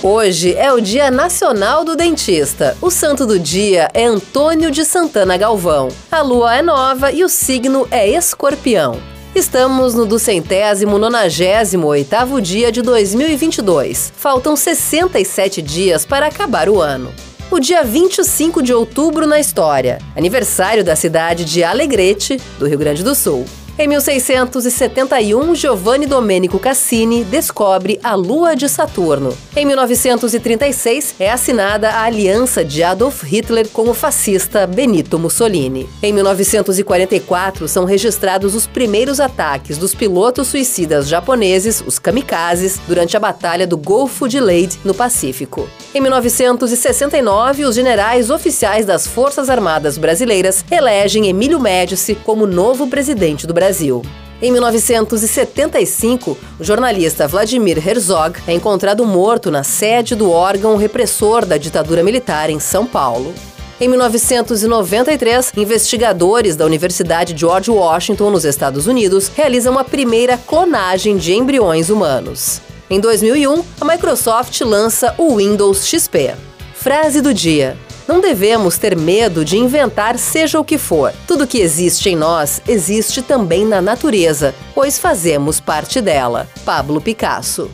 Hoje é o Dia Nacional do Dentista. O santo do dia é Antônio de Santana Galvão. A lua é nova e o signo é escorpião. Estamos no duzentésimo nonagésimo oitavo dia de 2022. Faltam 67 dias para acabar o ano. O dia 25 de outubro na história, aniversário da cidade de Alegrete, do Rio Grande do Sul. Em 1671, Giovanni Domenico Cassini descobre a Lua de Saturno. Em 1936, é assinada a aliança de Adolf Hitler com o fascista Benito Mussolini. Em 1944, são registrados os primeiros ataques dos pilotos suicidas japoneses, os kamikazes, durante a Batalha do Golfo de Leyte, no Pacífico. Em 1969, os generais oficiais das Forças Armadas Brasileiras elegem Emílio Médici como novo presidente do Brasil. Em 1975, o jornalista Vladimir Herzog é encontrado morto na sede do órgão repressor da ditadura militar em São Paulo. Em 1993, investigadores da Universidade George Washington, nos Estados Unidos, realizam a primeira clonagem de embriões humanos. Em 2001, a Microsoft lança o Windows XP. Frase do dia: não devemos ter medo de inventar seja o que for. Tudo que existe em nós existe também na natureza, pois fazemos parte dela. Pablo Picasso.